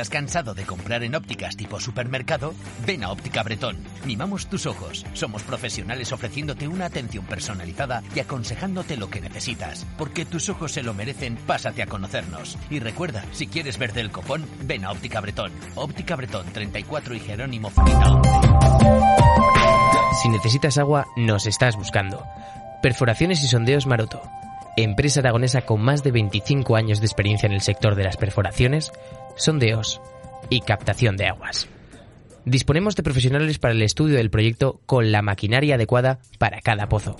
Estás cansado de comprar en ópticas tipo supermercado, ven a Óptica Bretón. Mimamos tus ojos. Somos profesionales ofreciéndote una atención personalizada y aconsejándote lo que necesitas. Porque tus ojos se lo merecen, pásate a conocernos. Y recuerda, si quieres verte el copón, ven a Óptica Bretón. Óptica Bretón 34 y Jerónimo Fumita Si necesitas agua, nos estás buscando. Perforaciones y sondeos Maroto. Empresa aragonesa con más de 25 años de experiencia en el sector de las perforaciones, sondeos y captación de aguas. Disponemos de profesionales para el estudio del proyecto con la maquinaria adecuada para cada pozo.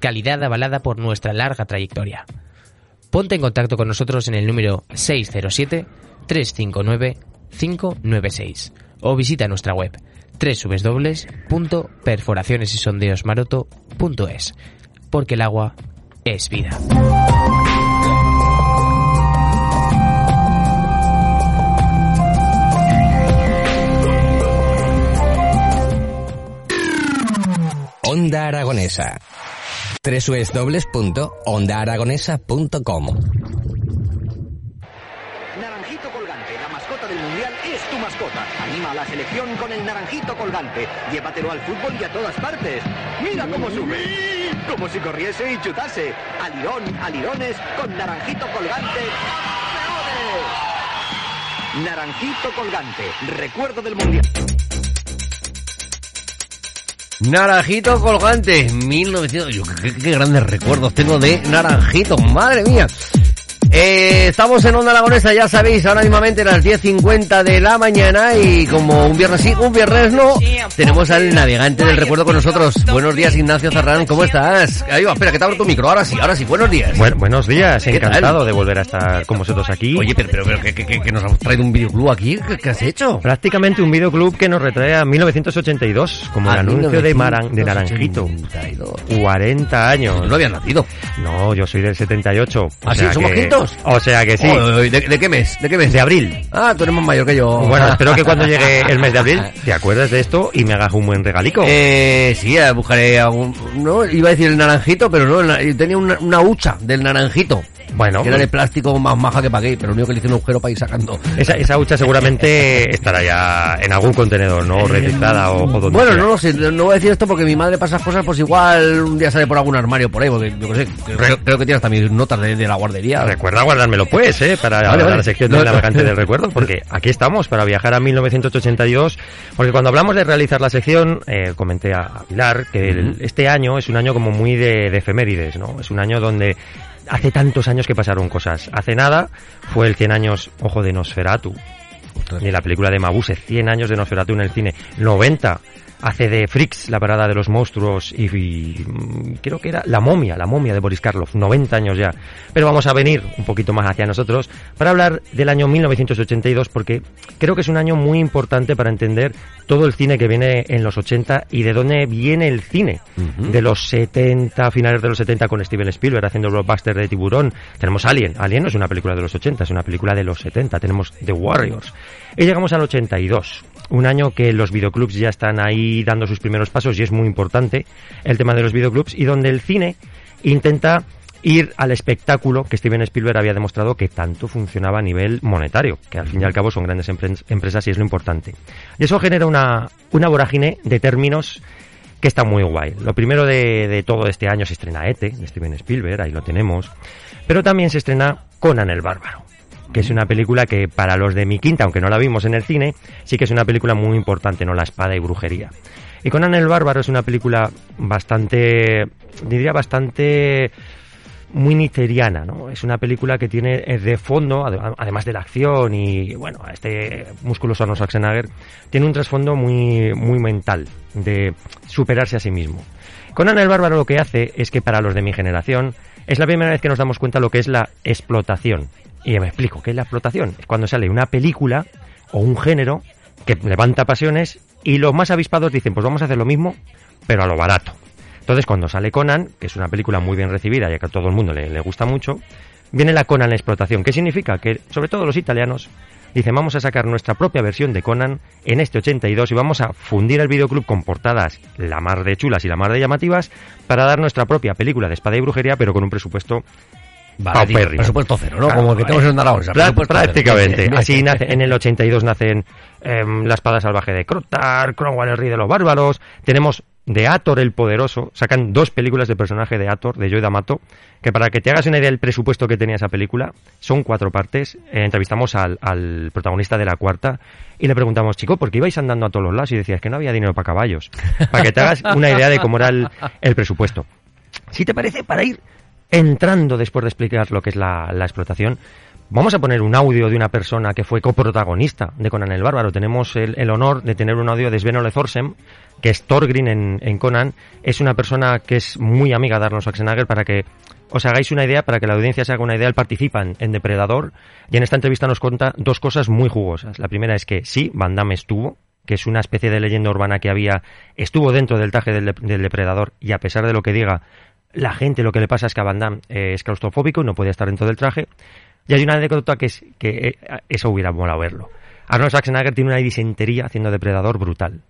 Calidad avalada por nuestra larga trayectoria. Ponte en contacto con nosotros en el número 607-359-596 o visita nuestra web www.perforacionesysondeosmaroto.es porque el agua es vida. Onda Aragonesa. www.ondaaragonesa.com Naranjito colgante, la mascota del mundial es tu mascota. Anima a la selección con el naranjito colgante. Llévatelo al fútbol y a todas partes. Mira cómo sube. Como si corriese y chutase. Alirón, alirones, con naranjito colgante. ¡Campeones! Naranjito colgante, recuerdo del mundial. Naranjito colgante, 1900. Yo, qué, qué grandes recuerdos tengo de Naranjito, madre mía. Eh, estamos en Onda Aragonesa, ya sabéis, ahora mismamente las 10.50 de la mañana y como un viernes sí, un viernes no, tenemos al navegante del recuerdo con nosotros. Buenos días, Ignacio Zarrán, ¿cómo estás? Ahí va, espera, que te abro tu micro, ahora sí, ahora sí, buenos días. Bueno, buenos días, ¿Qué encantado tal? de volver a estar con vosotros aquí. Oye, pero, pero, pero ¿qué, qué, qué- qué nos has traído un videoclub aquí? ¿Qué, qué has hecho? Prácticamente un videoclub que nos retrae a 1982, como el Ah, anuncio de, Maran, de Naranjito. 1982. 40 años. No había nacido. No, yo soy del 78. o ¿Ah, ¿Somos que- O sea que sí. Oy, ¿de, de qué mes? ¿De qué mes? De abril. Ah, tú eres más mayor que yo. Bueno, espero que cuando llegue el mes de abril te acuerdes de esto y me hagas un buen regalico. Eh, sí, eh, buscaré algún... No, iba a decir el naranjito, pero no, yo tenía una, una hucha del naranjito. Bueno, que era de plástico más maja que pagué, pero lo único que le hice un agujero para ir sacando. esa, esa hucha seguramente estará ya en algún contenedor, ¿no? Reciclada o, o donde Bueno, no lo sé, no voy a decir esto porque mi madre pasa cosas, pues igual un día sale por algún armario por ahí, porque yo qué sé, creo, creo que tiene hasta mis notas de, de la guardería. Recuerda guardármelo pues, ¿eh? Para Vale, vale. la sección del navegante del recuerdo, porque aquí estamos para viajar a 1982, porque cuando hablamos de realizar la sección, eh, comenté a Pilar que el- este año es un año como muy de, de efemérides, ¿no? Es un año donde hace tantos años que pasaron cosas. Hace nada fue el 100 años, ojo, de Nosferatu, de la película de Mabuse, 100 años de Nosferatu en el cine, 90 hace de Freaks, la parada de los monstruos, y, y, mm, creo que era La momia, la momia de Boris Karloff, 90 años ya. Pero vamos a venir un poquito más hacia nosotros para hablar del año 1982, porque creo que es un año muy importante para entender todo el cine que viene en los 80 y de dónde viene el cine. De los 70, finales de los 70 con Steven Spielberg haciendo el blockbuster de Tiburón. Tenemos Alien. Alien no es una película de los 80, es una película de los 70. Tenemos The Warriors. Y llegamos al 82. Un año que los videoclubs ya están ahí dando sus primeros pasos y es muy importante el tema de los videoclubs y donde el cine intenta ir al espectáculo que Steven Spielberg había demostrado que tanto funcionaba a nivel monetario, que al fin y al cabo son grandes empre- empresas y es lo importante. Y eso genera una, una vorágine de términos que está muy guay. Lo primero de, de todo este año se estrena ETE, de Steven Spielberg, ahí lo tenemos, pero también se estrena Conan el Bárbaro que es una película que para los de mi quinta, aunque no la vimos en el cine, sí que es una película muy importante, ¿no? La espada y brujería. Y Conan el Bárbaro es una película bastante, diría bastante muy niteriana, ¿no? Es una película que tiene eh, de fondo, ade- además de la acción y, bueno, este musculoso Arnold Schwarzenegger, tiene un trasfondo muy, muy mental, de superarse a sí mismo. Conan el Bárbaro lo que hace es que para los de mi generación es la primera vez que nos damos cuenta lo que es la explotación. Y me explico, ¿qué es la explotación? Es cuando sale una película o un género que levanta pasiones y los más avispados dicen, pues vamos a hacer lo mismo, pero a lo barato. Entonces, cuando sale Conan, que es una película muy bien recibida y que a todo el mundo le, le gusta mucho, viene la Conan explotación. ¿Qué significa? Que, sobre todo los italianos, dicen, vamos a sacar nuestra propia versión de Conan en este 82 y vamos a fundir el videoclub con portadas la mar de chulas y la mar de llamativas para dar nuestra propia película de espada y brujería, pero con un presupuesto Paupérrimo. presupuesto cero, ¿no? Claro, Como el que tenemos en Zaragoza, Prá- presupuesto cero. Prácticamente. Así nace, en el 82 nacen em, La espada salvaje de Crotar, Cromwell el rey de los bárbaros. Tenemos de Ator el poderoso. Sacan dos películas de personaje de Ator, de Joy D'Amato, que para que te hagas una idea del presupuesto que tenía esa película, son cuatro partes. Eh, entrevistamos al, al protagonista de la cuarta y le preguntamos, chico, ¿por qué ibais andando a todos los lados? Y decías que no había dinero para caballos. Para que te hagas una idea de cómo era el, el presupuesto. Si te parece, para ir entrando después de explicar lo que es la, explotación, vamos a poner un audio de una persona que fue coprotagonista de Conan el Bárbaro. Tenemos el, honor de tener un audio de Sven Ole Thorsen, que es Thorgrim en, Conan. Es una persona que es muy amiga de Arnold Schwarzenegger para que os hagáis una idea, para que la audiencia se haga una idea, él participa en, en Depredador y en esta entrevista nos cuenta dos cosas muy jugosas. La primera es que sí, Van Damme estuvo, que es una especie de leyenda urbana que había, estuvo dentro del traje del, del depredador y a pesar de lo que diga la gente, lo que le pasa es que a Van Damme eh, es claustrofóbico no podía estar dentro del traje. Y hay una anécdota que es que eh, eso hubiera molado verlo. Arnold Schwarzenegger tiene una disentería haciendo depredador brutal.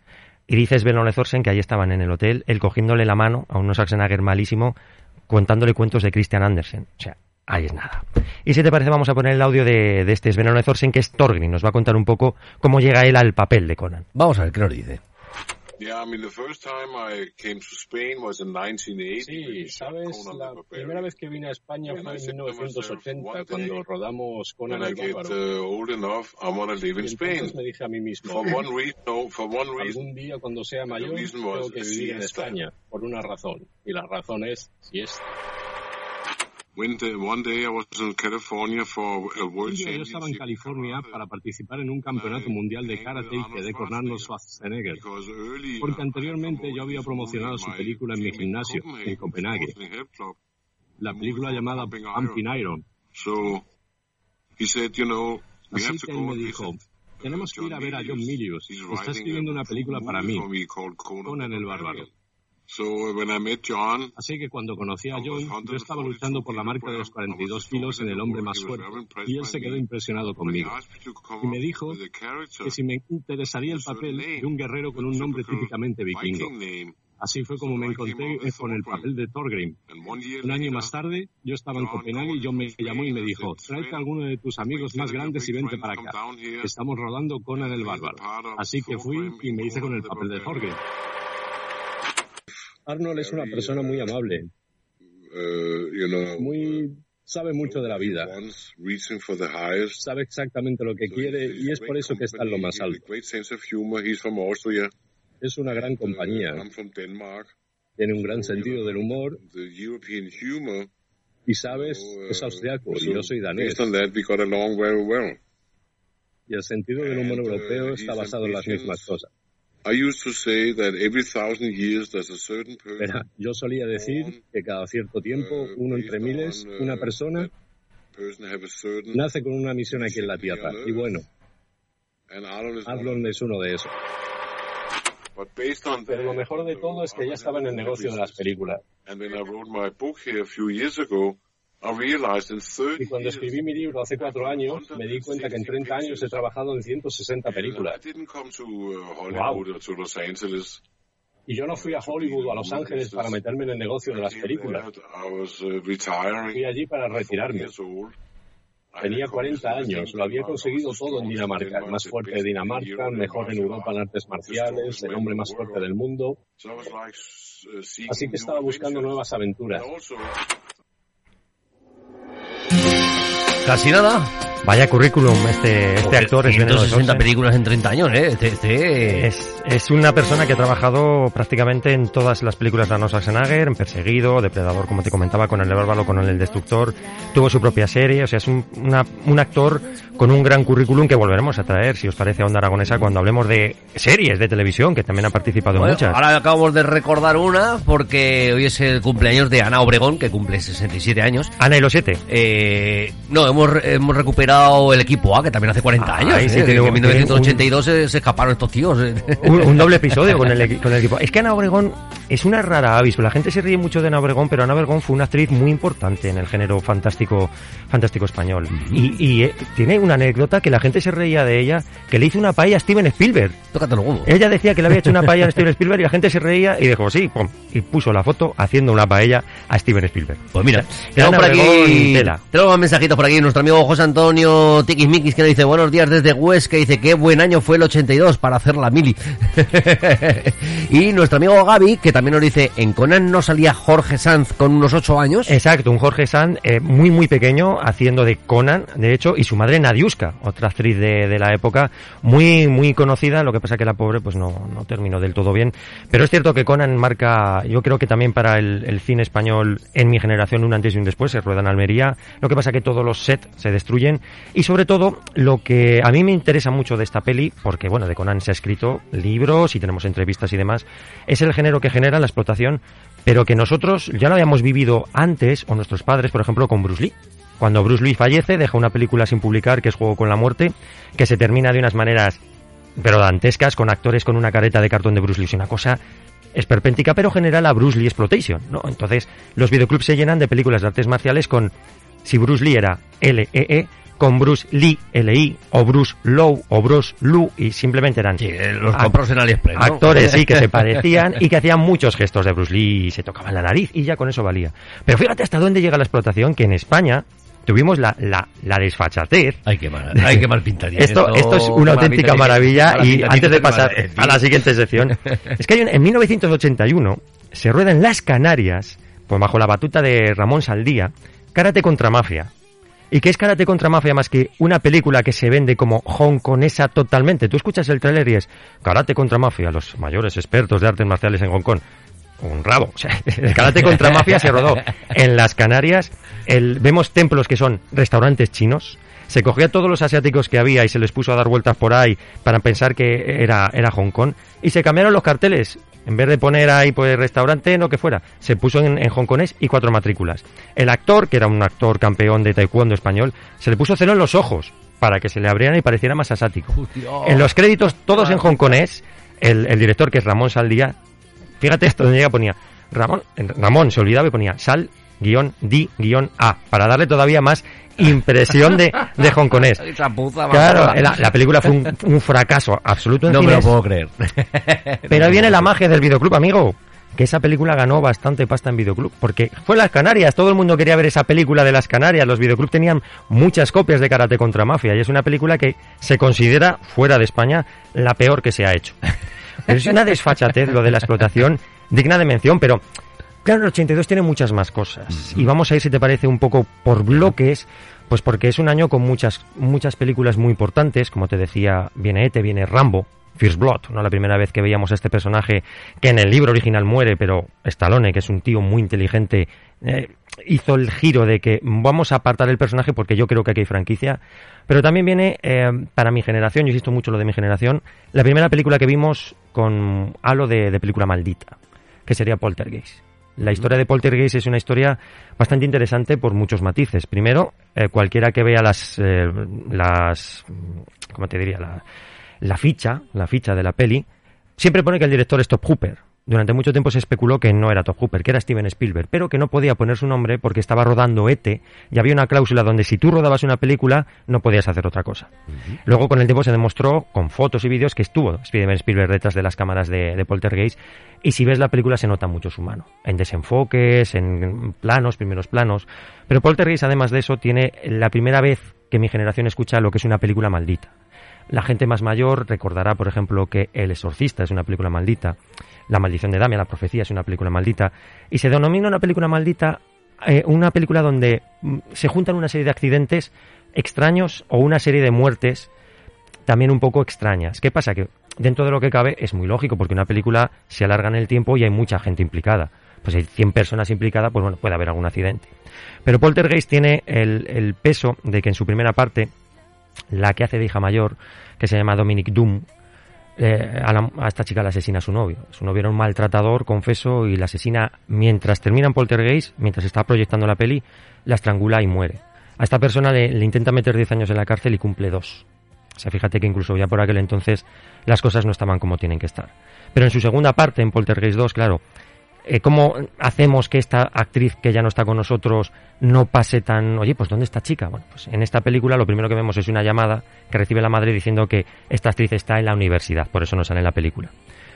Y dice Sven Ole Thorsen que ahí estaban en el hotel, él cogiéndole la mano a un Schwarzenegger malísimo, contándole cuentos de Christian Andersen. O sea, ahí es nada. Y si te parece, vamos a poner el audio de, de este Sven Ole Thorsen, que es Thorgrim. Nos va a contar un poco cómo llega él al papel de Conan. Vamos a ver qué nos dice. Yeah, I mean, the first time I came to Spain was in 1980. Sí, sabes, la primera vez que vine a España fue en 1980 cuando rodamos Conan When I el get Bárbaro. old enough, I want to live in Y Spain. entonces me dije a mí mismo, For one reason, no, for one reason. algún día cuando sea mayor tengo que vivir en. España, por una razón. Y la razón es. When the, one day I was in California for a World Un día yo estaba en California para participar en un campeonato mundial de karate y quedé con Arnold Schwarzenegger. Porque anteriormente yo había promocionado su película en mi gimnasio, en Copenhague. La película llamada Pumping Iron. So he said, you know, we Así have to que él me dijo, tenemos que ir a ver a John Milius. Está writing escribiendo una película para mí, Conan, el. Bárbaro. Así que cuando conocí a John, yo estaba luchando por la marca de los 42 kilos en el hombre más fuerte, y él se quedó impresionado conmigo. Y me dijo que si me interesaría el papel de un guerrero con un nombre típicamente vikingo. Así fue como me encontré con el papel de Thorgrim. Un año más tarde, yo estaba en Copenhague y John me llamó y me dijo, tráete a alguno de tus amigos más grandes y vente para acá. Estamos rodando Conan el Bárbaro. Así que fui y me hice con el papel de Thorgrim. Arnold es una persona muy amable, uh, you know, muy sabe mucho de la vida, sabe exactamente lo que quiere y es por eso que está en lo más alto. Es una gran compañía, tiene un gran sentido del humor. y sabes, es austriaco y yo soy danés. Based on that, we got along very well. Y el sentido del humor europeo está basado en las mismas cosas. I used to say that every thousand years there's a certain person Verá, yo solía decir que cada cierto tiempo, uno entre miles, una persona person have a certain nace con una misión aquí en la Tierra. Y bueno, Arnold es uno de esos. But based on Pero lo mejor de todo es que ya estaba en el negocio de las películas. And when I wrote my book here a few years ago, I realized in 30 Y cuando escribí mi libro hace cuatro años, me di cuenta que en 30 años he trabajado en 160 películas. Uh, Angeles. Y yo no fui a Hollywood o a Los Ángeles para meterme en el negocio de las películas. Uh. Fui allí para retirarme. Tenía 40 años, lo había conseguido todo en Dinamarca, el más fuerte de Dinamarca, el mejor en Europa en artes marciales, el hombre más fuerte del mundo. Uh, Así que estaba buscando nuevas aventuras. Casi nada. Vaya currículum este, este actor es Veneno de 160 Sauce. películas en 30 años, ¿eh? Este, este- Es, es una persona que ha trabajado prácticamente en todas las películas de Arnold Schwarzenegger, en Perseguido, Depredador, como te comentaba, con el Bárbaro, con el Destructor. Tuvo su propia serie, o sea, es un, una- un actor con un gran currículum que volveremos a traer, si os parece, a Onda Aragonesa cuando hablemos de series de televisión, que también ha participado en muchas. ahora acabamos de recordar una porque hoy es el cumpleaños de Ana Obregón, que cumple 67 años. Ana y los siete. Eh, no, hemos, hemos recuperado el equipo A, que también hace 40 años. ¿eh? sí, Que en 1982 se, se escaparon estos tíos. ¿eh? un, un doble episodio con el, con el equipo. Es que Ana Obregón es una rara avis. La gente se ríe mucho de Ana Obregón, pero Ana Obregón fue una actriz muy importante en el género fantástico, fantástico español. Y, y, eh, tiene una anécdota que la gente se reía de ella, que le hizo una paella a Steven Spielberg. Tócate los huevos. Ella decía que le había hecho una paella a Steven Spielberg y la gente se reía y dijo sí, y puso la foto haciendo una paella a Steven Spielberg. Pues mira, Ana tenemos por aquí, Obregón, tela. tenemos más mensajitos por aquí. Nuestro amigo José Antonio Tiquismiquis que nos dice buenos días desde Huesca. Dice qué buen año fue el 82 para hacer la mili. y nuestro amigo Gaby que también nos dice en Conan no salía Jorge Sanz con unos 8 años. Exacto, un Jorge Sanz eh, muy muy pequeño haciendo de Conan, de hecho, y su madre Nadiuska, otra actriz de, de la época, muy muy conocida, lo que pasa que la pobre pues no, no terminó del todo bien. Pero es cierto que Conan marca, yo creo que también para el, el cine español en mi generación un antes y un después, se rueda en Almería, lo que pasa que todos los sets se destruyen y sobre todo lo que a mí me interesa mucho de esta peli, porque bueno, de Conan se ha escrito libros y tenemos entrevistas y demás, es el género que genera la explotación, pero que nosotros ya lo habíamos vivido antes, o nuestros padres, por ejemplo, con Bruce Lee. Cuando Bruce Lee fallece, deja una película sin publicar, que es Juego con la Muerte, que se termina de unas maneras, pero dantescas, con actores con una careta de cartón de Bruce Lee. Es una cosa esperpéntica, pero genera la Bruce Lee Exploitation, ¿no? Entonces, los videoclubs se llenan de películas de artes marciales con, si Bruce Lee era L-E-E, con Bruce Lee, L-I, o Bruce Low, o Bruce Lu, y simplemente eran los ac- compros en AliExpress, ¿no? actores, sí, que se parecían y que hacían muchos gestos de Bruce Lee y se tocaban la nariz y ya con eso valía. Pero fíjate hasta dónde llega la explotación, que en España tuvimos la, la, la desfachatez. Hay que mal, hay que mal pintar. Esto, esto es una auténtica maravilla y antes de pasar a la siguiente sección, es que hay un- en 1981 se rueda en las Canarias, pues bajo la batuta de Ramón Saldía, Karate contra Mafia. ¿Y qué es Karate contra Mafia más que una película que se vende como hongkonesa totalmente? Tú escuchas el tráiler y es Karate contra Mafia, los mayores expertos de artes marciales en Hong Kong. Un rabo. O sea, el Karate contra Mafia se rodó en las Canarias. El, vemos templos que son restaurantes chinos. Se cogió a todos los asiáticos que había y se les puso a dar vueltas por ahí para pensar que era, era Hong Kong. Y se cambiaron los carteles. En vez de poner ahí pues restaurante, no que fuera, se puso en, en hongkonés y cuatro matrículas. El actor, que era un actor campeón de taekwondo español, se le puso celo en los ojos para que se le abrieran y pareciera más asiático. En los créditos, todos en hongkonés, el, el director, que es Ramón Saldía, fíjate esto donde llega ponía Ramón, Ramón se olvidaba y ponía sal guion di guion a para darle todavía más impresión de, de hongkonés. Claro, la, la película fue un, un fracaso absoluto en No me lo puedo creer. Pero ahí viene la magia del videoclub, amigo. Que esa película ganó bastante pasta en videoclub. Porque fue Las Canarias. Todo el mundo quería ver esa película de Las Canarias. Los videoclubs tenían muchas copias de Karate contra Mafia. Y es una película que se considera, fuera de España, la peor que se ha hecho. Pero es una desfachatez lo de la explotación digna de mención. Pero Claro, el 82 tiene muchas más cosas. Y vamos a ir, si te parece, un poco por bloques, pues porque es un año con muchas, muchas películas muy importantes. Como te decía, viene Ete, viene Rambo, First Blood, ¿no? La primera vez que veíamos a este personaje que en el libro original muere, pero Stallone, que es un tío muy inteligente, eh, hizo el giro de que vamos a apartar el personaje porque yo creo que aquí hay franquicia. Pero también viene, eh, para mi generación, yo insisto mucho lo de mi generación, la primera película que vimos con halo de, de película maldita, que sería Poltergeist. La historia de Poltergeist es una historia bastante interesante por muchos matices. Primero, eh, cualquiera que vea las, eh, las, ¿cómo te diría? La, la ficha, la ficha de la peli, siempre pone que el director es Top Hooper. Durante mucho tiempo se especuló que no era Top Hooper, que era Steven Spielberg, pero que no podía poner su nombre porque estaba rodando ET y había una cláusula donde si tú rodabas una película no podías hacer otra cosa. Luego con el tiempo se demostró con fotos y vídeos que estuvo Steven Spielberg detrás de las cámaras de, de Poltergeist y si ves la película se nota mucho su mano, en desenfoques, en planos, primeros planos. Pero Poltergeist además de eso tiene la primera vez que mi generación escucha lo que es una película maldita. La gente más mayor recordará, por ejemplo, que El Exorcista es una película maldita, La Maldición de Damia, La Profecía es una película maldita, y se denomina una película maldita eh, una película donde mm, se juntan una serie de accidentes extraños o una serie de muertes también un poco extrañas. ¿Qué pasa? Que dentro de lo que cabe es muy lógico porque una película se alarga en el tiempo y hay mucha gente implicada. Pues hay 100 personas implicadas, pues bueno, puede haber algún accidente. Pero Poltergeist tiene el, el peso de que en su primera parte, la que hace de hija mayor, que se llama Dominic Doom, eh, a, esta chica la asesina a su novio. Su novio era un maltratador, confeso, y la asesina mientras termina en Poltergeist, mientras está proyectando la peli, la estrangula y muere. A esta persona le, le intenta meter 10 años en la cárcel y cumple dos. O sea, fíjate que incluso ya por aquel entonces las cosas no estaban como tienen que estar. Pero en su segunda parte, en Poltergeist 2, claro, eh, ¿cómo hacemos que esta actriz que ya no está con nosotros no pase tan, oye, pues ¿dónde está chica? Bueno, pues en esta película lo primero que vemos es una llamada que recibe la madre diciendo que esta actriz está en la universidad, por eso no sale en la película.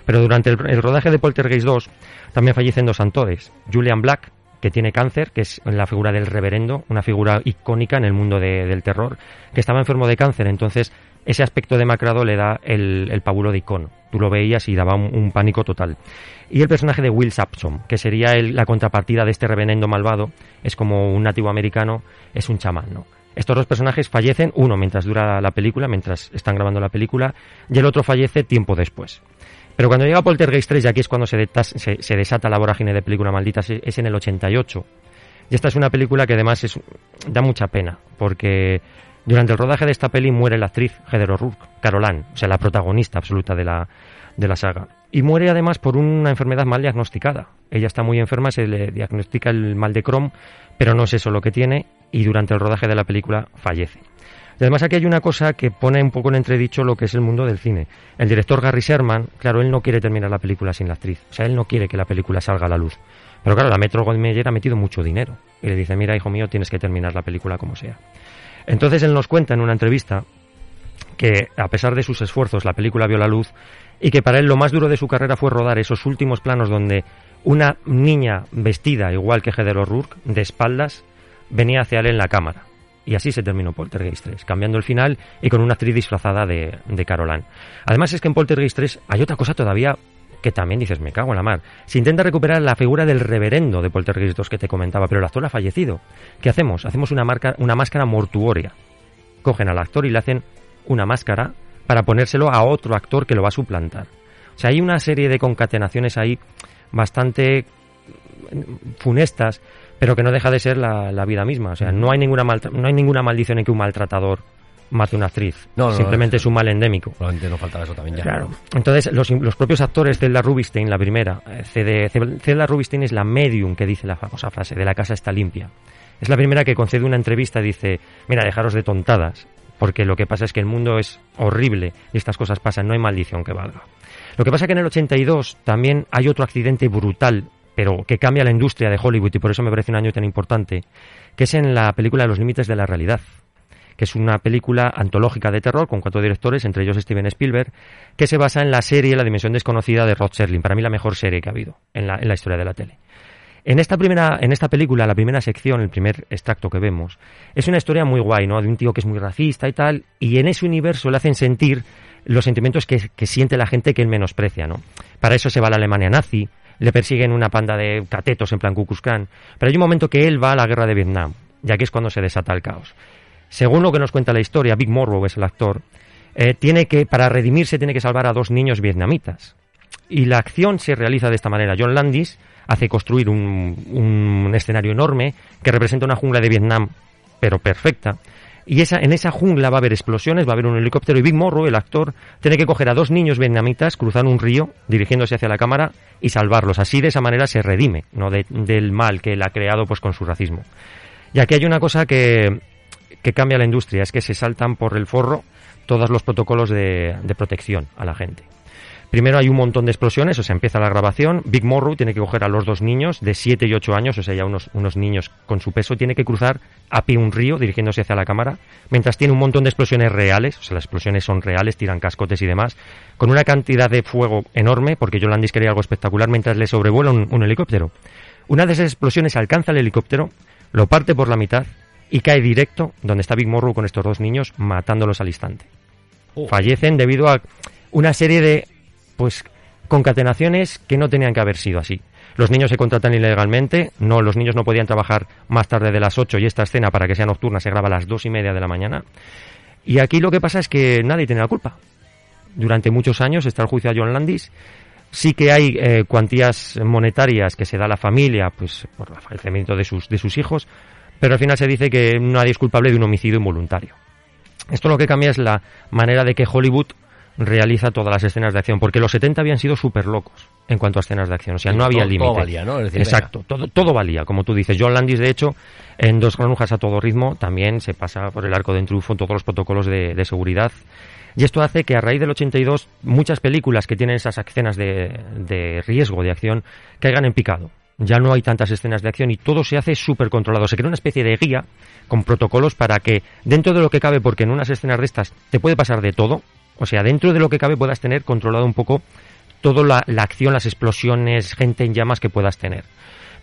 Pero durante el, rodaje de Poltergeist 2 también fallecen dos actores, Julian Black, que tiene cáncer, que es la figura del reverendo, una figura icónica en el mundo del terror, que estaba enfermo de cáncer, entonces ese aspecto demacrado le da el, el de icono. Tú lo veías y daba un, pánico total. Y el personaje de Will Sampson, que sería la contrapartida de este revenendo malvado, es como un nativo americano, es un chamán, ¿no? Estos dos personajes fallecen, uno mientras dura la película, mientras están grabando la película, y el otro fallece tiempo después. Pero cuando llega Poltergeist 3, y aquí es cuando se, se, desata la vorágine de película maldita, es en el 88. Y esta es una película que además es, da mucha pena, porque durante el rodaje de esta peli muere la actriz Heather O'Rourke, Caroline, o sea, la protagonista absoluta de la, de la saga. Y muere además por una enfermedad mal diagnosticada. Ella está muy enferma, se le diagnostica el mal de Crohn, pero no es eso lo que tiene, y durante el rodaje de la película fallece. Además aquí hay una cosa que pone un poco en entredicho lo que es el mundo del cine. El director Gary Sherman, claro, él no quiere terminar la película sin la actriz. O sea, él no quiere que la película salga a la luz. Pero claro, la Metro Goldwyn ha metido mucho dinero. Y le dice, mira, hijo mío, tienes que terminar la película como sea. Entonces él nos cuenta en una entrevista que a pesar de sus esfuerzos la película vio la luz y que para él lo más duro de su carrera fue rodar esos últimos planos donde una niña vestida igual que Heather O'Rourke de espaldas venía hacia él en la cámara. Y así se terminó Poltergeist 3, cambiando el final y con una actriz disfrazada de, de Caroline. Además es que en Poltergeist 3 hay otra cosa todavía que también dices, me cago en la mar. Se intenta recuperar la figura del reverendo de Poltergeist 2 que te comentaba, pero el actor ha fallecido. ¿Qué hacemos? Hacemos una, marca, una máscara mortuoria. Cogen al actor y le hacen una máscara para ponérselo a otro actor que lo va a suplantar. O sea, hay una serie de concatenaciones ahí bastante funestas, pero que no deja de ser la, la vida misma. O sea, no hay ninguna no hay ninguna maldición en que un maltratador mate una actriz. No, Simplemente es un mal endémico. Probablemente no faltaba eso también ya. Claro. Entonces, los, los propios actores, Zelda Rubinstein, la primera, eh, Zelda Rubinstein es la medium que dice la famosa frase, de la casa está limpia. Es la primera que concede una entrevista y dice, mira, dejaros de tontadas, porque lo que pasa es que el mundo es horrible y estas cosas pasan, no hay maldición que valga. Lo que pasa es que en el 82 también hay otro accidente brutal, pero que cambia la industria de Hollywood y por eso me parece un año tan importante, que es en la película Los límites de la realidad que es una película antológica de terror con cuatro directores, entre ellos Steven Spielberg, que se basa en la serie La Dimensión Desconocida de Rod Serling, para mí la mejor serie que ha habido en la, historia de la tele. En esta primera, en esta película, la primera sección, el primer extracto que vemos, es una historia muy guay, ¿no? De un tío que es muy racista y tal, y en ese universo le hacen sentir los sentimientos que, que siente la gente que él menosprecia, ¿no? Para eso se va a la Alemania nazi, le persiguen una panda de catetos en plan Ku Pero hay un momento que él va a la guerra de Vietnam, ya que es cuando se desata el caos según lo que nos cuenta la historia, Big Morrow es el actor, eh, tiene que, para redimirse, tiene que salvar a dos niños vietnamitas. Y la acción se realiza de esta manera. John Landis hace construir un, escenario enorme que representa una jungla de Vietnam, pero perfecta. Y esa, en esa jungla va a haber explosiones, va a haber un helicóptero y Big Morrow, el actor, tiene que coger a dos niños vietnamitas, cruzar un río, dirigiéndose hacia la cámara y salvarlos. Así de esa manera se redime, ¿no? del mal que él ha creado pues con su racismo. Y aquí hay una cosa que que cambia la industria es que se saltan por el forro todos los protocolos de, protección a la gente. Primero hay un montón de explosiones, o sea, empieza la grabación. Big Morrow tiene que coger a los dos niños de 7 y 8 años, o sea, ya unos, unos niños con su peso, tiene que cruzar a pie un río dirigiéndose hacia la cámara, mientras tiene un montón de explosiones reales, o sea, las explosiones son reales, tiran cascotes y demás, con una cantidad de fuego enorme, porque Yolandis quería algo espectacular, mientras le sobrevuela un, un helicóptero. Una de esas explosiones alcanza el helicóptero, lo parte por la mitad y cae directo donde está Big Morrow con estos dos niños, matándolos al instante. Oh. Fallecen debido a una serie de pues concatenaciones que no tenían que haber sido así. Los niños se contratan ilegalmente, no, los niños no podían trabajar más tarde de las 8 y esta escena para que sea nocturna se graba a las dos y media de la mañana. Y aquí lo que pasa es que nadie tiene la culpa. Durante muchos años está el juicio a John Landis. Sí que hay eh, cuantías monetarias que se da a la familia, pues por el fallecimiento de sus, de sus hijos, pero al final se dice que nadie es culpable de un homicidio involuntario. Esto lo que cambia es la manera de que Hollywood realiza todas las escenas de acción, porque los 70 habían sido súper locos en cuanto a escenas de acción, o sea, no había límite. Todo valía, ¿no? Exacto, todo, todo valía, como tú dices. John Landis, de hecho, en Dos granujas a todo ritmo, también se pasa por el arco de triunfo todos los protocolos de, de, seguridad. Y esto hace que a raíz del 82 muchas películas que tienen esas escenas de, de riesgo, de acción, caigan en picado ya no hay tantas escenas de acción y todo se hace súper controlado. Se crea una especie de guía con protocolos para que dentro de lo que cabe, porque en unas escenas de estas te puede pasar de todo, o sea, dentro de lo que cabe puedas tener controlado un poco toda la, acción, las explosiones, gente en llamas que puedas tener.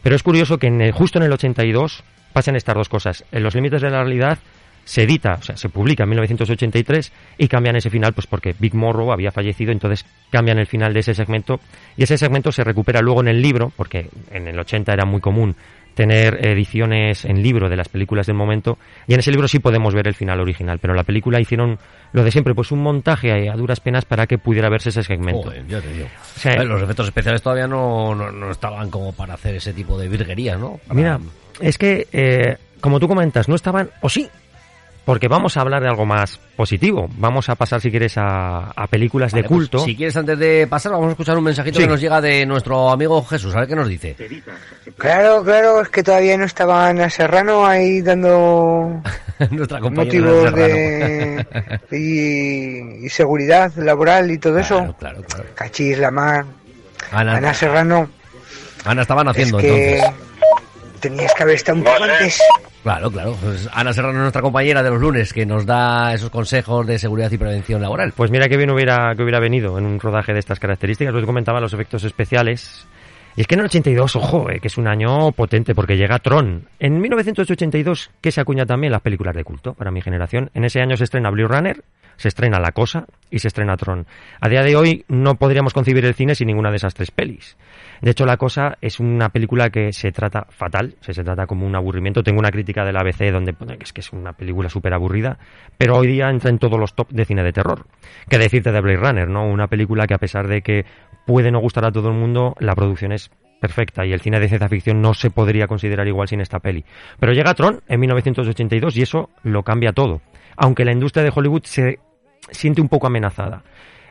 Pero es curioso que en justo en el 82 pasan estas dos cosas. En los límites de la realidad se edita, o sea, se publica en 1983 y cambian ese final pues porque Big Morrow había fallecido, entonces cambian el final de ese segmento y ese segmento se recupera luego en el libro, porque en el 80 era muy común tener ediciones en libro de las películas del momento y en ese libro sí podemos ver el final original, pero en la película hicieron lo de siempre, pues un montaje a, duras penas para que pudiera verse ese segmento. los efectos especiales todavía no, no, estaban como para hacer ese tipo de virguerías, ¿no? Mira, es que, eh, como tú comentas, no estaban, o sí, porque vamos a hablar de algo más positivo. Vamos a pasar, si quieres, a, películas de pues, culto. si quieres, antes de pasar, vamos a escuchar un mensajito que nos llega de nuestro amigo Jesús. A ver qué nos dice. Claro, claro, es que todavía no estaba Ana Serrano ahí dando Nuestra motivos de y, seguridad laboral y todo eso. Claro, claro. Cachis, la mar. Ana, Serrano. Ana estaban haciendo es que Tenías que haber estado un poco antes. Claro, claro. Pues Ana Serrano es nuestra compañera de los lunes que nos da esos consejos de seguridad y prevención laboral. Pues mira que bien hubiera, que hubiera venido en un rodaje de estas características. Os comentaba los efectos especiales. Y es que en el 82, ojo, eh, que es un año potente porque llega Tron. En 1982, que se acuña también las películas de culto para mi generación. En ese año se estrena Blue Runner, se estrena La Cosa y se estrena Tron. A día de hoy no podríamos concebir el cine sin ninguna de esas tres pelis. De hecho, La Cosa es una película que se trata fatal, se, trata como un aburrimiento. Tengo una crítica del ABC donde pone que es que es una película súper aburrida, pero hoy día entra en todos los top de cine de terror. ¿Qué decirte de Blade Runner, no? Una película que a pesar de que puede no gustar a todo el mundo, la producción es perfecta y el cine de ciencia ficción no se podría considerar igual sin esta peli. Pero llega Tron en 1982 y eso lo cambia todo. Aunque la industria de Hollywood se siente un poco amenazada.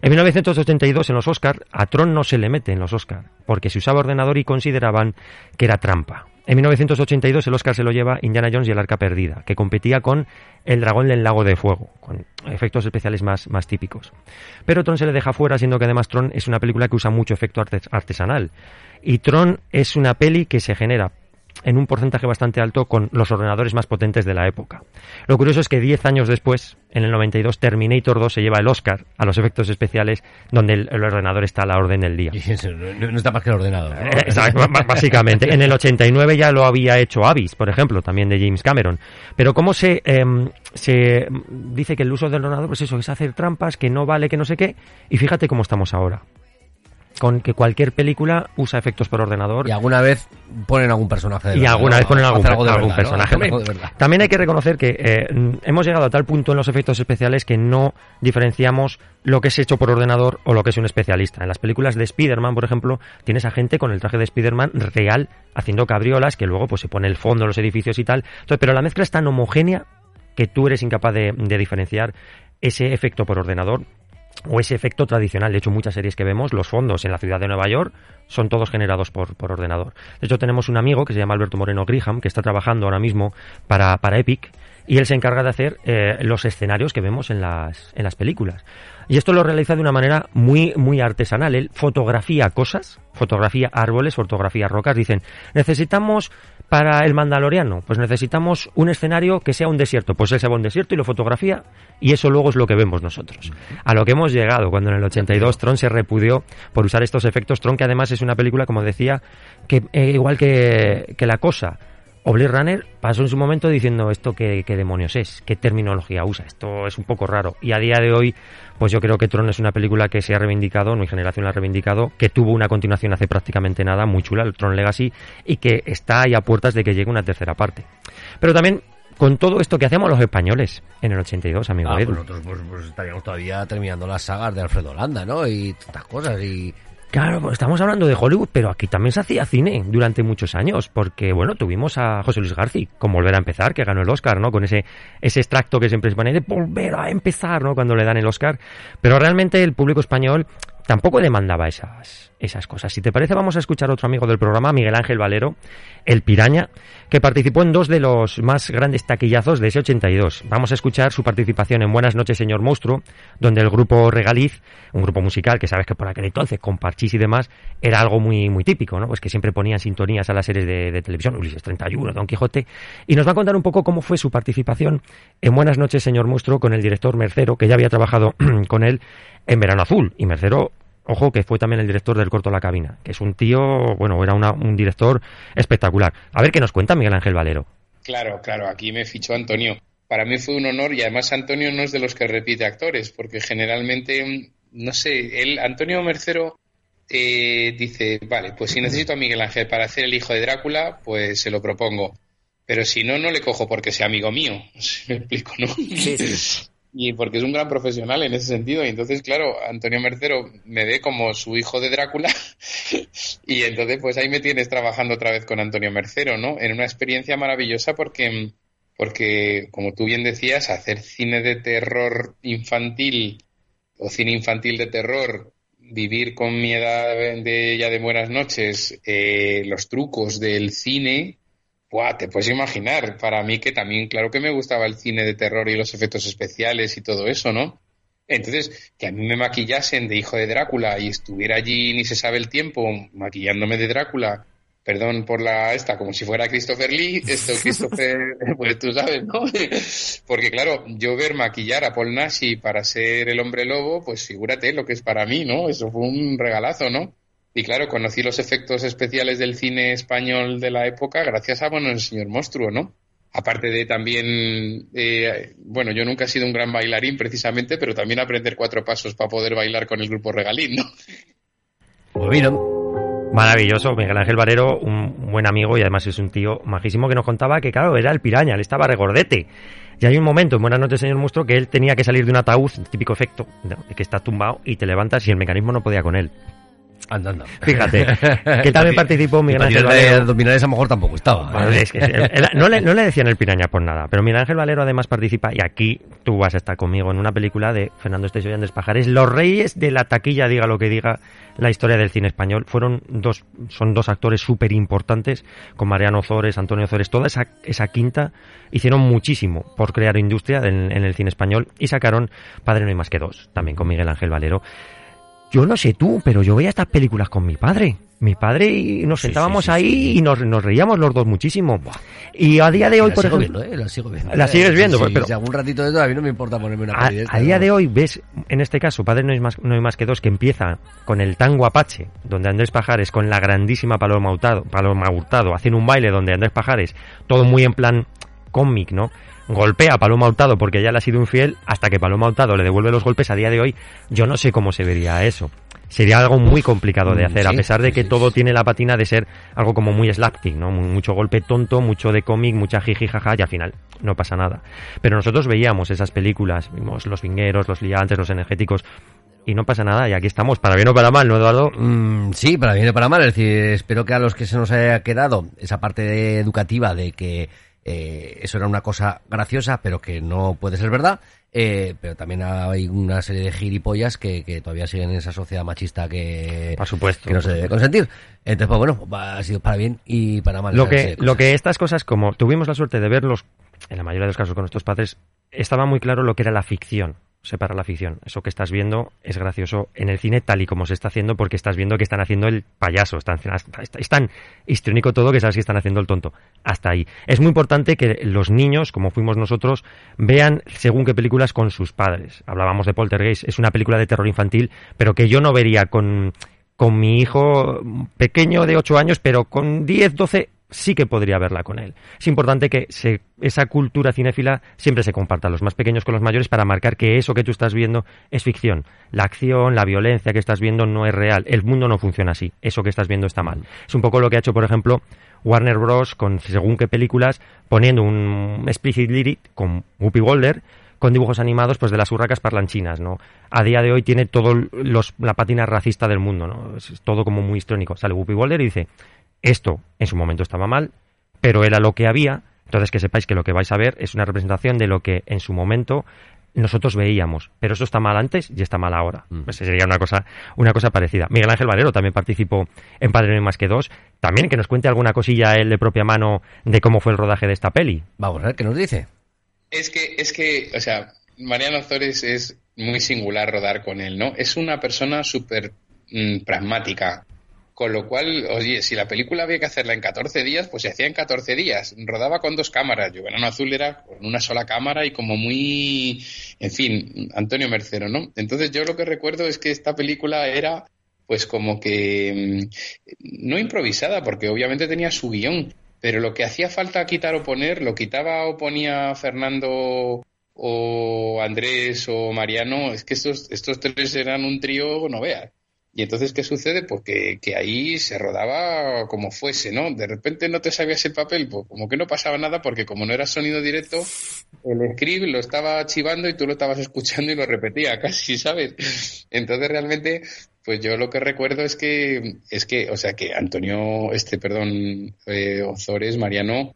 En 1982, en los Oscars, a Tron no se le mete en los Oscars, porque se usaba ordenador y consideraban que era trampa. En 1982 el Oscar se lo lleva Indiana Jones y el Arca Perdida, que competía con El Dragón del Lago de Fuego, con efectos especiales más, más típicos. Pero Tron se le deja fuera, siendo que además Tron es una película que usa mucho efecto artesanal. Y Tron es una peli que se genera en un porcentaje bastante alto con los ordenadores más potentes de la época. Lo curioso es que 10 años después, en el 92, Terminator 2 se lleva el Oscar a los efectos especiales donde el, ordenador está a la orden del día. no, está más que el ordenador. básicamente. En el 89 ya lo había hecho Avis, por ejemplo, también de James Cameron. Pero cómo se, em, se dice que el uso del ordenador, pues eso, es hacer trampas, que no vale, que no sé qué, y fíjate cómo estamos ahora con que cualquier película usa efectos por ordenador. Y alguna vez ponen algún personaje. De y alguna vez ponen algún, algún personaje. También hay que reconocer que eh, hemos llegado a tal punto en los efectos especiales que no diferenciamos lo que es hecho por ordenador o lo que es un especialista. En las películas de Spider-Man, por ejemplo, tienes a gente con el traje de Spider-Man real haciendo cabriolas que luego pues se pone el fondo de los edificios y tal. Entonces, pero la mezcla es tan homogénea que tú eres incapaz de, de diferenciar ese efecto por ordenador o ese efecto tradicional. De hecho, muchas series que vemos, los fondos en la ciudad de Nueva York son todos generados por, por ordenador. De hecho, tenemos un amigo que se llama Alberto Moreno Griham, que está trabajando ahora mismo para, para Epic, y él se encarga de hacer eh, los escenarios que vemos en las, en las películas. Y esto lo realiza de una manera muy, muy artesanal. Él fotografía cosas, fotografía árboles, fotografía rocas. Dicen, necesitamos para el Mandaloriano, pues necesitamos un escenario que sea un desierto. Pues él se va a un desierto y lo fotografía y eso luego es lo que vemos nosotros. A lo que hemos llegado cuando en el 82 Tron se repudió por usar estos efectos. Tron que además es una película, como decía, que eh, igual que, que La Cosa, o Blade Runner pasó en su momento diciendo esto qué, qué demonios es, qué terminología usa, esto es un poco raro. Y a día de hoy, pues yo creo que Tron es una película que se ha reivindicado, mi generación la ha reivindicado, que tuvo una continuación hace prácticamente nada, muy chula, el Tron Legacy, y que está ahí a puertas de que llegue una tercera parte. Pero también con todo esto que hacemos los españoles en el 82, amigo ah, Edu. Pues nosotros pues, pues, estaríamos todavía terminando las sagas de Alfredo Landa, ¿no? Y tantas cosas y... Claro, pues estamos hablando de Hollywood, pero aquí también se hacía cine durante muchos años, porque bueno, tuvimos a José Luis García con Volver a empezar, que ganó el Oscar, ¿no? Con ese, ese extracto que siempre se pone de volver a empezar, ¿no? Cuando le dan el Oscar. Pero realmente el público español tampoco demandaba esas, esas cosas. Si te parece, vamos a escuchar a otro amigo del programa, Miguel Ángel Valero, el Piraña, que participó en dos de los más grandes taquillazos de ese 82. Vamos a escuchar su participación en Buenas noches, señor monstruo, donde el grupo Regaliz, un grupo musical que sabes que por aquel entonces, con parchís y demás, era algo muy, muy típico, ¿no? Pues que siempre ponían sintonías a las series de, de televisión, Ulises 31, Don Quijote, y nos va a contar un poco cómo fue su participación en Buenas noches, señor monstruo, con el director Mercero, que ya había trabajado con él en Verano Azul, y Mercero Ojo que fue también el director del corto La Cabina, que es un tío, bueno, era un director espectacular. A ver qué nos cuenta Miguel Ángel Valero. Claro, claro, aquí me fichó Antonio. Para mí fue un honor y además Antonio no es de los que repite actores, porque generalmente, no sé, él, Antonio Mercero eh, dice, vale, pues si necesito a Miguel Ángel para hacer el hijo de Drácula, pues se lo propongo. Pero si no, no le cojo porque sea amigo mío. ¿Me explico, no? Sí, y porque es un gran profesional en ese sentido. Y entonces, claro, Antonio Mercero me ve como su hijo de Drácula y entonces pues ahí me tienes trabajando otra vez con Antonio Mercero, ¿no? En una experiencia maravillosa porque, porque como tú bien decías, hacer cine de terror infantil o cine infantil de terror, vivir con mi edad de ya de buenas noches, eh, los trucos del cine, Buah, te puedes imaginar, para mí que también, claro que me gustaba el cine de terror y los efectos especiales y todo eso, ¿no? Entonces, que a mí me maquillasen de hijo de Drácula y estuviera allí ni se sabe el tiempo maquillándome de Drácula, perdón por la esta, como si fuera Christopher Lee, esto Christopher, pues tú sabes, ¿no? Porque claro, yo ver maquillar a Paul Nashi para ser el hombre lobo, pues figúrate lo que es para mí, ¿no? Eso fue un regalazo, ¿no? Y claro, conocí los efectos especiales del cine español de la época gracias a, bueno, el señor monstruo, ¿no? Aparte de también, eh, bueno, yo nunca he sido un gran bailarín precisamente, pero también aprender cuatro pasos para poder bailar con el grupo Regalín, ¿no? Pues Maravilloso, Miguel Ángel Valero, un buen amigo y además es un tío majísimo que nos contaba que, claro, era el piraña, él estaba regordete. Y hay un momento en Buenas noches, señor monstruo, que él tenía que salir de un ataúd, típico efecto, que está tumbado y te levantas y el mecanismo no podía con él. Andando. Fíjate, que también participó Miguel Ángel Valero. De a lo mejor tampoco estaba. ¿eh? no, le, no le decían el piraña por nada, pero Miguel Ángel Valero además participa, y aquí tú vas a estar conmigo en una película de Fernando Esteso y Andrés Pajares, Los Reyes de la Taquilla, diga lo que diga la historia del cine español. Fueron dos, son dos actores súper importantes, con Mariano Zores, Antonio Zores, toda esa, esa quinta hicieron muchísimo por crear industria en, en el cine español y sacaron Padre no hay más que dos, también con Miguel Ángel Valero. Yo no sé tú, pero yo veía estas películas con mi padre. Mi padre y nos sentábamos ahí y nos, reíamos los dos muchísimo. Y a día de hoy, por ejemplo... ¿eh? La sigo viendo. La sigues viendo, pero... Si algún ratito de todo, a mí no me importa ponerme una A, a día de hoy ves, en este caso, Padre no hay, más, no hay más que dos, que empieza con el tango Apache, donde Andrés Pajares con la grandísima Paloma Hurtado, Paloma Hurtado hacen un baile donde Andrés Pajares, todo muy en plan cómic, ¿no? Golpea a Paloma Hurtado porque ya le ha sido infiel, hasta que Paloma Hurtado le devuelve los golpes a día de hoy, yo no sé cómo se vería eso. Sería algo muy complicado de mm, hacer, a pesar de que todo tiene la patina de ser algo como muy slapstick, ¿no? Mucho golpe tonto, mucho de cómic, mucha jiji jaja, y al final no pasa nada. Pero nosotros veíamos esas películas, vimos los vingueros, los liantes, los energéticos, y no pasa nada, y aquí estamos, para bien o para mal, ¿no, Eduardo? Mm, sí, para bien o para mal, es decir, espero que a los que se nos haya quedado esa parte educativa de que eh, eso era una cosa graciosa, pero que no puede ser verdad. Eh, pero también hay una serie de gilipollas que, que, todavía siguen en esa sociedad machista que, Por supuesto. que no se debe consentir. Entonces, pues bueno, ha sido para bien y para mal. Lo que, lo que estas cosas, como tuvimos la suerte de verlos, en la mayoría de los casos con nuestros padres, estaba muy claro lo que era la ficción separa la ficción. Eso que estás viendo es gracioso en el cine tal y como se está haciendo porque estás viendo que están haciendo el payaso. Están, es tan histriónico todo que sabes que están haciendo el tonto. Hasta ahí. Es muy importante que los niños, como fuimos nosotros, vean según qué películas con sus padres. Hablábamos de Poltergeist. Es una película de terror infantil, pero que yo no vería con, con mi hijo pequeño de 8 años, pero con 10, 12 sí que podría verla con él. Es importante que se, esa cultura cinéfila siempre se comparta, los más pequeños con los mayores, para marcar que eso que tú estás viendo es ficción. La acción, la violencia que estás viendo no es real. El mundo no funciona así. Eso que estás viendo está mal. Es un poco lo que ha hecho, por ejemplo, Warner Bros. con según qué películas, poniendo un explicit lyric con Whoopi Goldberg con dibujos animados pues de las urracas parlanchinas, ¿no? A día de hoy tiene todo los, la patina racista del mundo, ¿no? Es, todo como muy histórico. Sale Whoopi Goldberg y dice, esto en su momento estaba mal, pero era lo que había, entonces que sepáis que lo que vais a ver es una representación de lo que en su momento nosotros veíamos, pero eso está mal antes y está mal ahora. Mm. Pues sería una cosa, una cosa parecida. Miguel Ángel Valero también participó en Padre No más que dos. También que nos cuente alguna cosilla él de propia mano de cómo fue el rodaje de esta peli. Vamos a ver qué nos dice. Es que, es que, o sea, Mariano Zores es muy singular rodar con él, ¿no? Es una persona súper mm, pragmática. Con lo cual, oye, si la película había que hacerla en 14 días, pues se hacía en 14 días. Rodaba con dos cámaras. Verano Azul era con una sola cámara y como muy, en fin, Antonio Mercero, ¿no? Entonces yo lo que recuerdo es que esta película era, pues como que, mm, no improvisada, porque obviamente tenía su guion, pero lo que hacía falta quitar o poner, lo quitaba o ponía Fernando o Andrés o Mariano, es que estos, estos tres eran un trío, no veas. Y entonces, ¿qué sucede? Pues que, ahí se rodaba como fuese, ¿no? De repente no te sabías el papel, pues como que no pasaba nada porque como no era sonido directo, el script lo estaba chivando y tú lo estabas escuchando y lo repetía casi, ¿sabes? Entonces realmente pues yo lo que recuerdo es que, es que, o sea, que Antonio, este, perdón, eh, Ozores, Mariano,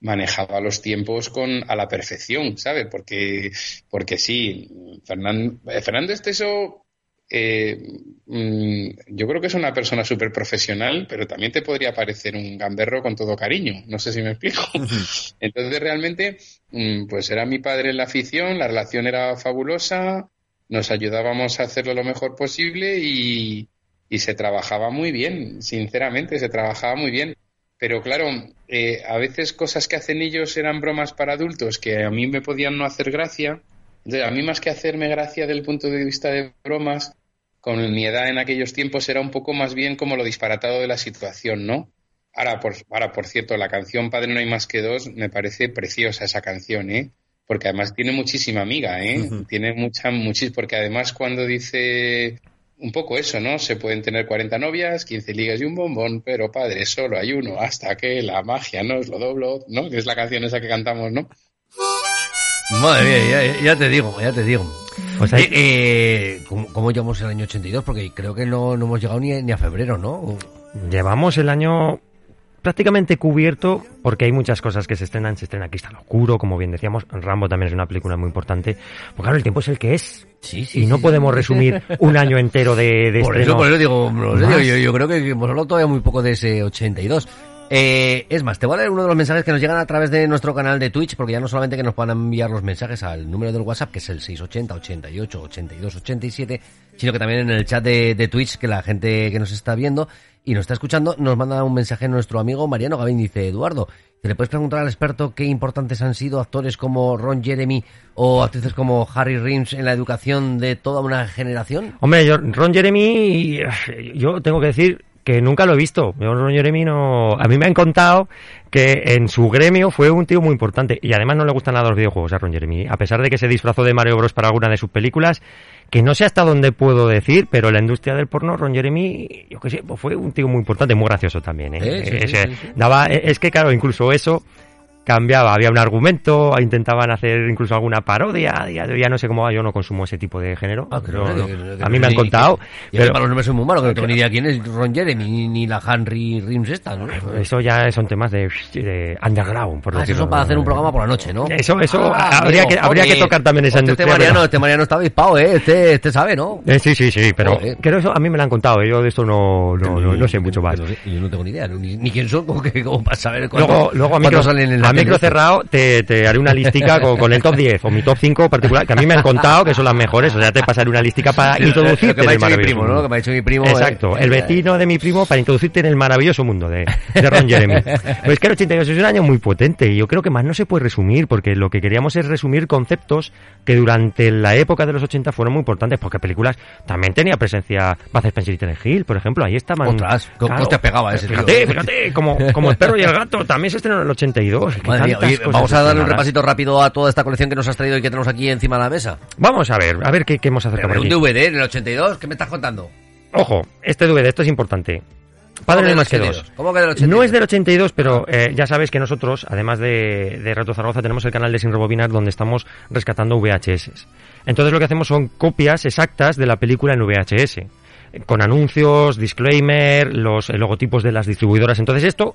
manejaba los tiempos con a la perfección, ¿sabe? Porque, porque sí, Fernando, eh, Fernando Esteso, eh, mm, yo creo que es una persona súper profesional, pero también te podría parecer un gamberro con todo cariño, no sé si me explico. Entonces realmente, mm, pues era mi padre en la afición, la relación era fabulosa, nos ayudábamos a hacerlo lo mejor posible y, se trabajaba muy bien, sinceramente, se trabajaba muy bien. Pero claro, eh, a veces cosas que hacen ellos eran bromas para adultos que a mí me podían no hacer gracia. A mí más que hacerme gracia del punto de vista de bromas, con mi edad en aquellos tiempos era un poco más bien como lo disparatado de la situación, ¿no? Ahora, por, ahora, por cierto, la canción Padre no hay más que dos me parece preciosa esa canción, ¿eh? porque además tiene muchísima amiga, ¿eh? Tiene mucha, muchis, porque además cuando dice un poco eso, ¿no? Se pueden tener 40 novias, 15 ligas y un bombón, pero padre, solo hay uno, hasta que la magia no es lo doblo, ¿no? Que es la canción esa que cantamos, ¿no? Madre mía, ya, te digo, ya te digo. Pues ahí, eh, ¿cómo, llevamos el año 82? Porque creo que no, no hemos llegado ni, ni a febrero, ¿no? Llevamos el año prácticamente cubierto porque hay muchas cosas que se estrenan, se estrena aquí está lo oscuro, como bien decíamos, Rambo también es una película muy importante, porque claro, el tiempo es el que es. Sí, sí, y no podemos resumir un año entero de, de por Eso, por eso digo, yo, yo, creo que hemos hablado todavía muy poco de ese 82. Eh, es más, te voy a leer uno de los mensajes que nos llegan a través de nuestro canal de Twitch, porque ya no solamente que nos puedan enviar los mensajes al número del WhatsApp, que es el 680 88 82 87, sino que también en el chat de, Twitch, que la gente que nos está viendo y nos está escuchando, nos manda un mensaje nuestro amigo Mariano Gavín, dice Eduardo, ¿te le puedes preguntar al experto qué importantes han sido actores como Ron Jeremy o actrices como Harry Rims en la educación de toda una generación? Hombre, Ron Jeremy, yo tengo que decir que nunca lo he visto. Yo, Ron Jeremy no... A mí me han contado que en su gremio fue un tío muy importante y además no le gustan nada los videojuegos a Ron Jeremy. A pesar de que se disfrazó de Mario Bros para alguna de sus películas, que no sé hasta dónde puedo decir, pero la industria del porno, Ron Jeremy, yo qué sé, pues fue un tío muy importante, muy gracioso también. ¿eh? daba, es que claro, incluso eso cambiaba, había un argumento, intentaban hacer incluso alguna parodia, ya, ya no sé cómo, yo no consumo ese tipo de género, ah, pero a mí me han contado. pero para los nombres soy muy malo, que no tengo ni idea quién es Ron Jeremy, ni, la Henry Rims esta, ¿no? Eso ya son temas de, underground, por ah, decirlo. Eso para hacer un programa por la noche, ¿no? Eso, eso, ah, habría, que, habría que tocar también esa este industria. Este Mariano, este Mariano está avispado, ¿eh? Este, este sabe, ¿no? Eh, sí, sí, sí, pero creo eso a mí me lo han contado, ¿eh? yo de esto no, no, no, sé mucho más. Yo no tengo ni idea, ni, quién son, como, que, como para saber luego, luego a mí, salen en la micro cerrado te, te haré una listica con, con el top 10 o mi top 5 particular, que a mí me han contado que son las mejores, o sea, te pasaré una listica para lo introducirte que me ha dicho mi primo, ¿no? Lo que me ha dicho mi primo, eh. Exacto, el vecino de mi primo para introducirte en el maravilloso mundo de, de Ron Jeremy. Pues que el 82 es un año muy potente y yo creo que más no se puede resumir porque lo que queríamos es resumir conceptos que durante la época de los 80 fueron muy importantes porque películas también tenía presencia Bud Spencer y Terence Hill, por ejemplo, ahí estaban... Ostras, ¿cómo te pegaba ese tío? Fíjate, fíjate, como, como el perro y el gato, también se estrenó en el 82. Que Madre mía, oye, vamos a darle un repasito rápido a toda esta colección que nos has traído y que tenemos aquí encima de la mesa. Vamos a ver, a ver qué, qué hemos acercado Pero un. DVD en el 82, ¿qué me estás contando? Ojo, este DVD, esto es importante. ¿Cómo Padre del más que 82? dos. ¿Cómo que del 82? No es del 82, pero eh, ya sabes que nosotros, además de, de Reto Zaragoza, tenemos el canal de Sin Rebobinar donde estamos rescatando VHS. Entonces lo que hacemos son copias exactas de la película en VHS. Con anuncios, disclaimer, los eh, logotipos de las distribuidoras. Entonces esto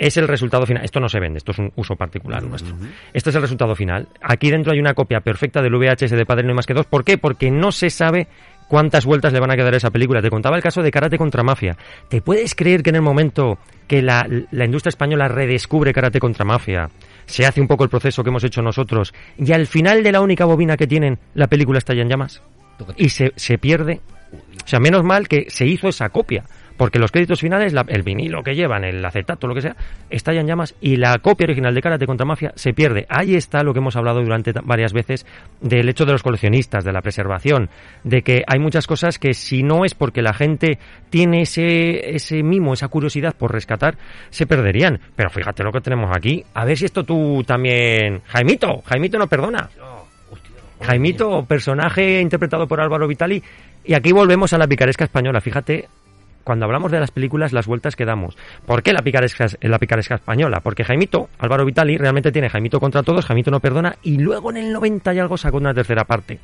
es el resultado final. Esto no se vende, esto es un uso particular nuestro. Este es el resultado final. Aquí dentro hay una copia perfecta del VHS de Padre No hay más que dos. ¿Por qué? Porque no se sabe cuántas vueltas le van a quedar a esa película. Te contaba el caso de Karate contra Mafia. ¿Te puedes creer que en el momento que la, la industria española redescubre Karate contra Mafia, se hace un poco el proceso que hemos hecho nosotros, y al final de la única bobina que tienen, la película está ya en llamas? Y se, se pierde. O sea, menos mal que se hizo esa copia. Porque los créditos finales, la- el vinilo que llevan, el acetato, lo que sea, en llamas y la copia original de Karate contra Mafia se pierde. Ahí está lo que hemos hablado durante varias veces del hecho de los coleccionistas, de la preservación, de que hay muchas cosas que si no es porque la gente tiene ese, ese mimo, esa curiosidad por rescatar, se perderían. Pero fíjate lo que tenemos aquí. A ver si esto tú también... Jaimito, Jaimito no perdona. Jaimito, personaje interpretado por Álvaro Vitali. Y aquí volvemos a la picaresca española. Fíjate, cuando hablamos de las películas, las vueltas que damos. ¿Por qué la picaresca, la picaresca española? Porque Jaimito, Álvaro Vitali, realmente tiene Jaimito contra todos, Jaimito no perdona, y luego en el 90 y algo sacó una tercera parte.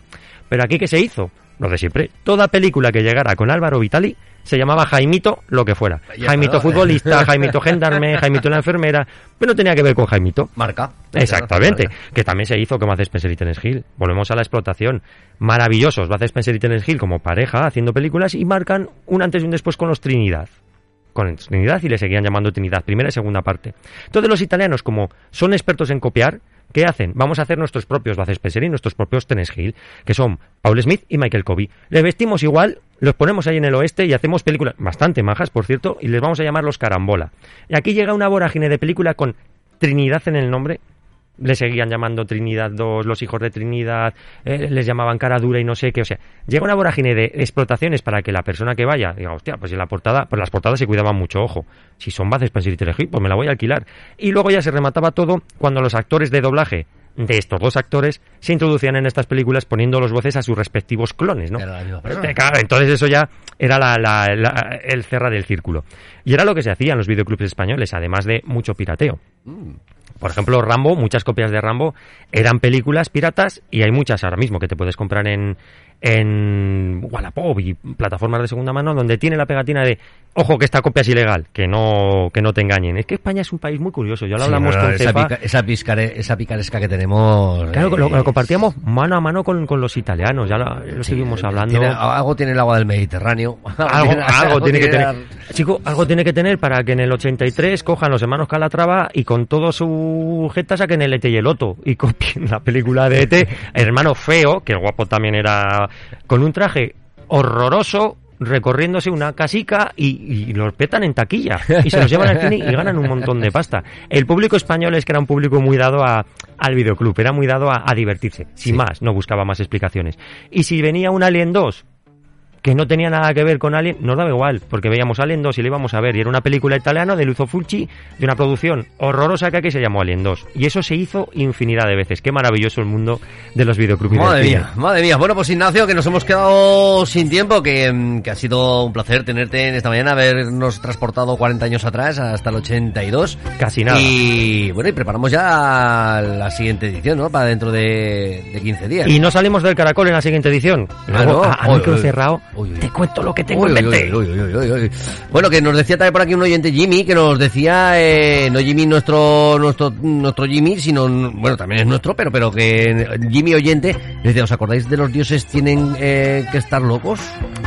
Pero aquí, ¿qué se hizo? Lo de siempre. Toda película que llegara con Álvaro Vitali se llamaba Jaimito lo que fuera. Ya Jaimito futbolista, Jaimito gendarme, Jaimito la enfermera, pero no tenía que ver con Jaimito. Marca. Exactamente. Que también se hizo con Bud Spencer y Terence Hill. Volvemos a la explotación. Maravillosos. Bud Spencer y Terence Hill como pareja haciendo películas y marcan un antes y un después con los Trinidad. Con Trinidad y le seguían llamando Trinidad, primera y segunda parte. Entonces los italianos, como son expertos en copiar, ¿qué hacen? Vamos a hacer nuestros propios Spencer y nuestros propios Terence Hill, que son Paul Smith y Michael Covey. Les vestimos igual, los ponemos ahí en el oeste y hacemos películas bastante majas, por cierto, y les vamos a llamar los Carambola. Y aquí llega una vorágine de película con Trinidad en el nombre. Le seguían llamando Trinidad 2, los hijos de Trinidad, eh, les llamaban cara dura y no sé qué. O sea, llega una vorágine de explotaciones para que la persona que vaya diga, hostia, pues en la portada, pues las portadas se cuidaban mucho, ojo. Si son Bud Spencer y Hill, pues me la voy a alquilar. Y luego ya se remataba todo cuando los actores de doblaje de estos dos actores se introducían en estas películas poniendo los voces a sus respectivos clones, ¿no? persona. Claro, entonces eso ya era la- la- la- el cerrar del círculo. Y era lo que se hacía en los videoclubs españoles, además de mucho pirateo. Por ejemplo, Rambo, muchas copias de Rambo eran películas piratas y hay muchas ahora mismo que te puedes comprar en, en Wallapop y plataformas de segunda mano donde tiene la pegatina de ojo que esta copia es ilegal, que no, que no te engañen. Es que España es un país muy curioso, ya lo Sí, hablamos no, no, con esa, pica- esa, piscare- esa picaresca que tenemos. Claro, eh, lo, lo compartíamos mano a mano con, con los italianos, ya lo, lo seguimos hablando. tiene- algo tiene el agua del Mediterráneo. algo, algo tiene que tener. Chico, algo tiene que tener para que en el 83 cojan los hermanos Calatrava y con todo su jeta saquen el Ete y el Otto y copien la película de Ete, hermano feo, que el guapo también era con un traje horroroso recorriéndose una casica y, y los petan en taquilla y se los llevan al cine y ganan un montón de pasta. El público español es que era un público muy dado a, al videoclub, era muy dado a, a divertirse, sin más, no buscaba más explicaciones. Y si venía un Alien 2 que no tenía nada que ver con Alien, nos daba igual, porque veíamos Alien 2 y le íbamos a ver, y era una película italiana de Luzo Fulci, de una producción horrorosa que aquí se llamó Alien 2. Y eso se hizo infinidad de veces. Qué maravilloso el mundo de los del Madre mía, madre mía. Bueno, pues Ignacio, que nos hemos quedado sin tiempo, que, mm, que ha sido un placer tenerte en esta mañana, habernos transportado 40 años atrás hasta el 82. Casi nada. Y bueno, y preparamos ya la siguiente edición, ¿no? Para dentro de, de 15 días. Y no salimos del caracol en la siguiente edición. Ah, Luego, ¿no? a, a Oye, micro oye. cerrado, Te cuento lo que tengo Uy, en uy, mente. uy, uy, uy, uy, uy. Bueno, que nos decía también por aquí un oyente Jimmy, que nos decía, eh, no Jimmy nuestro, nuestro, nuestro Jimmy, sino, bueno, también es nuestro, pero, pero que Jimmy oyente, decía, ¿os acordáis de los dioses tienen eh, que estar locos?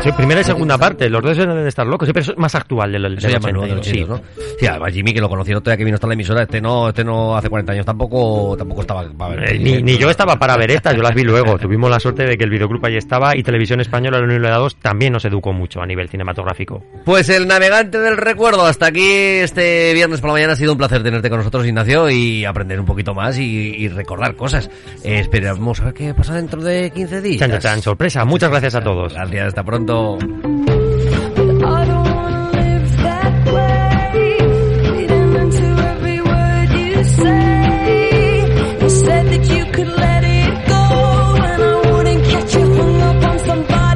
Sí, primera y segunda parte, los dos deben de estar locos, sí, pero eso es más actual del, del Eso ya más 82, nuevo de los sí. ¿no? Sí, además Jimmy, que lo conocí el otro día que vino hasta la emisora, este no, este no hace 40 años tampoco, tampoco estaba para ver. Eh, ni, ni yo estaba para ver estas, yo las vi luego. Tuvimos la suerte de que el videoclub ahí estaba y Televisión Española, la 1 y la 2, también nos educó mucho a nivel cinematográfico. Pues el navegante del recuerdo, hasta aquí este viernes por la mañana ha sido un placer tenerte con nosotros, Ignacio, y aprender un poquito más y, recordar cosas. Eh, esperamos a ver qué pasa dentro de 15 días. Chan, chan, sorpresa. Muchas gracias a todos. Gracias, hasta pronto.